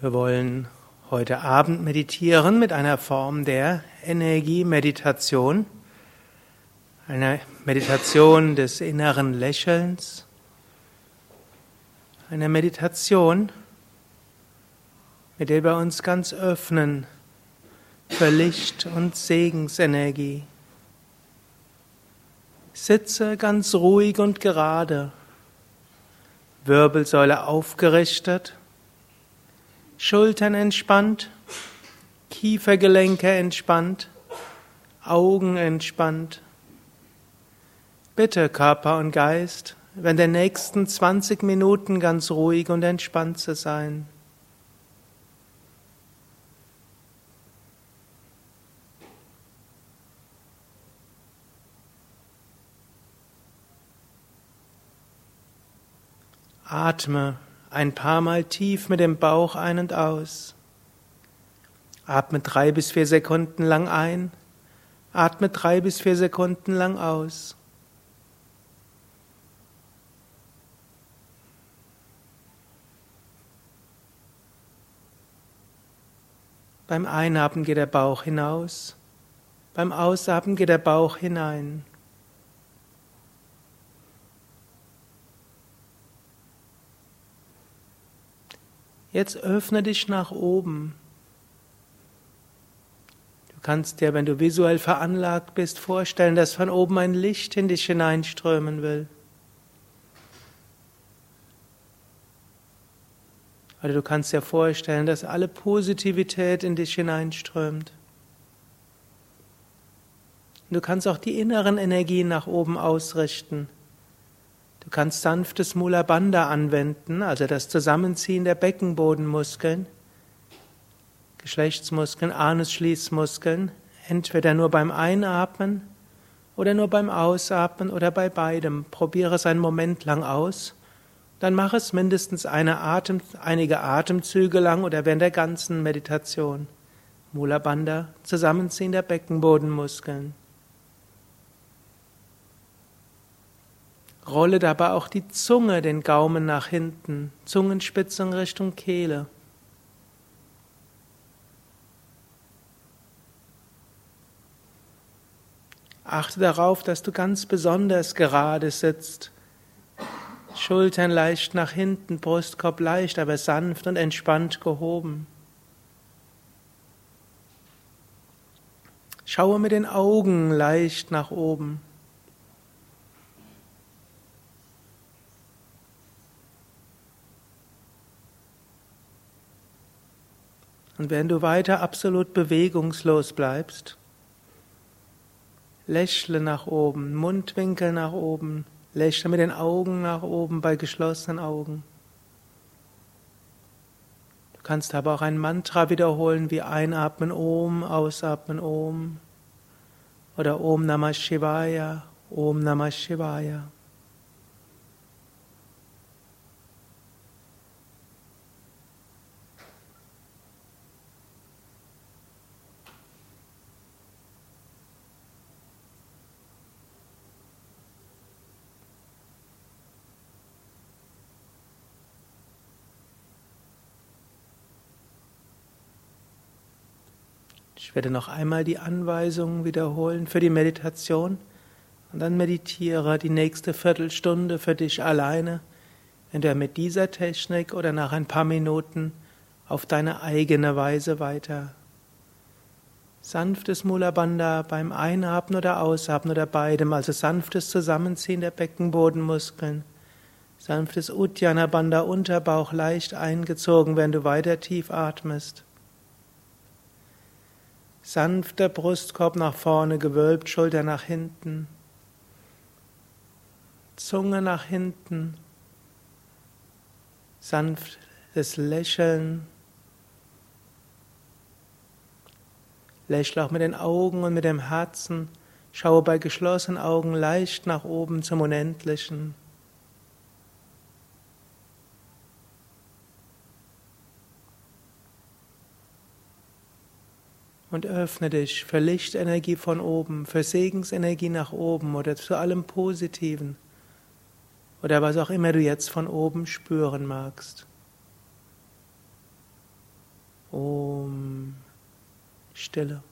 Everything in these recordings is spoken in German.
Wir wollen heute Abend meditieren mit einer Form der Energiemeditation, einer Meditation des inneren Lächelns, einer Meditation, mit der wir uns ganz öffnen für Licht und Segensenergie. Sitze ganz ruhig und gerade, Wirbelsäule aufgerichtet, Schultern entspannt, Kiefergelenke entspannt, Augen entspannt. Bitte Körper und Geist, während der nächsten 20 Minuten ganz ruhig und entspannt zu sein. Atme ein paar Mal tief mit dem Bauch ein und aus. Atme drei bis vier Sekunden lang ein. Atme drei bis vier Sekunden lang aus. Beim Einatmen geht der Bauch hinaus. Beim Ausatmen geht der Bauch hinein. Jetzt öffne dich nach oben. Du kannst dir, wenn du visuell veranlagt bist, vorstellen, dass von oben ein Licht in dich hineinströmen will. Oder du kannst dir vorstellen, dass alle Positivität in dich hineinströmt. Du kannst auch die inneren Energien nach oben ausrichten. Du kannst sanftes Mula Bandha anwenden, also das Zusammenziehen der Beckenbodenmuskeln, Geschlechtsmuskeln, Anusschließmuskeln, entweder nur beim Einatmen oder nur beim Ausatmen oder bei beidem. Probiere es einen Moment lang aus. Dann mach es mindestens Atem, einige Atemzüge lang oder während der ganzen Meditation. Mula Bandha, Zusammenziehen der Beckenbodenmuskeln. Rolle dabei auch die Zunge, den Gaumen nach hinten, Zungenspitzung Richtung Kehle. Achte darauf, dass du ganz besonders gerade sitzt. Schultern leicht nach hinten, Brustkorb leicht, aber sanft und entspannt gehoben. Schaue mit den Augen leicht nach oben. Und wenn du weiter absolut bewegungslos bleibst, lächle nach oben, Mundwinkel nach oben, lächle mit den Augen nach oben bei geschlossenen Augen. Du kannst aber auch ein Mantra wiederholen wie einatmen Om, ausatmen Om oder Om Namah Shivaya, Om Namah Shivaya. Ich werde noch einmal die Anweisungen wiederholen für die Meditation und dann meditiere die nächste Viertelstunde für dich alleine, entweder mit dieser Technik oder nach ein paar Minuten auf deine eigene Weise weiter. Sanftes Mula Bandha beim Einatmen oder Ausatmen oder beidem, also sanftes Zusammenziehen der Beckenbodenmuskeln. Sanftes Uddiyana Bandha Unterbauch leicht eingezogen, während du weiter tief atmest. Sanfter Brustkorb nach vorne gewölbt, Schulter nach hinten. Zunge nach hinten. Sanftes Lächeln. Lächle auch mit den Augen und mit dem Herzen. Schaue bei geschlossenen Augen leicht nach oben zum Unendlichen. Und öffne dich für Lichtenergie von oben, für Segensenergie nach oben oder zu allem Positiven oder was auch immer du jetzt von oben spüren magst. Om Stille.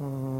Uh,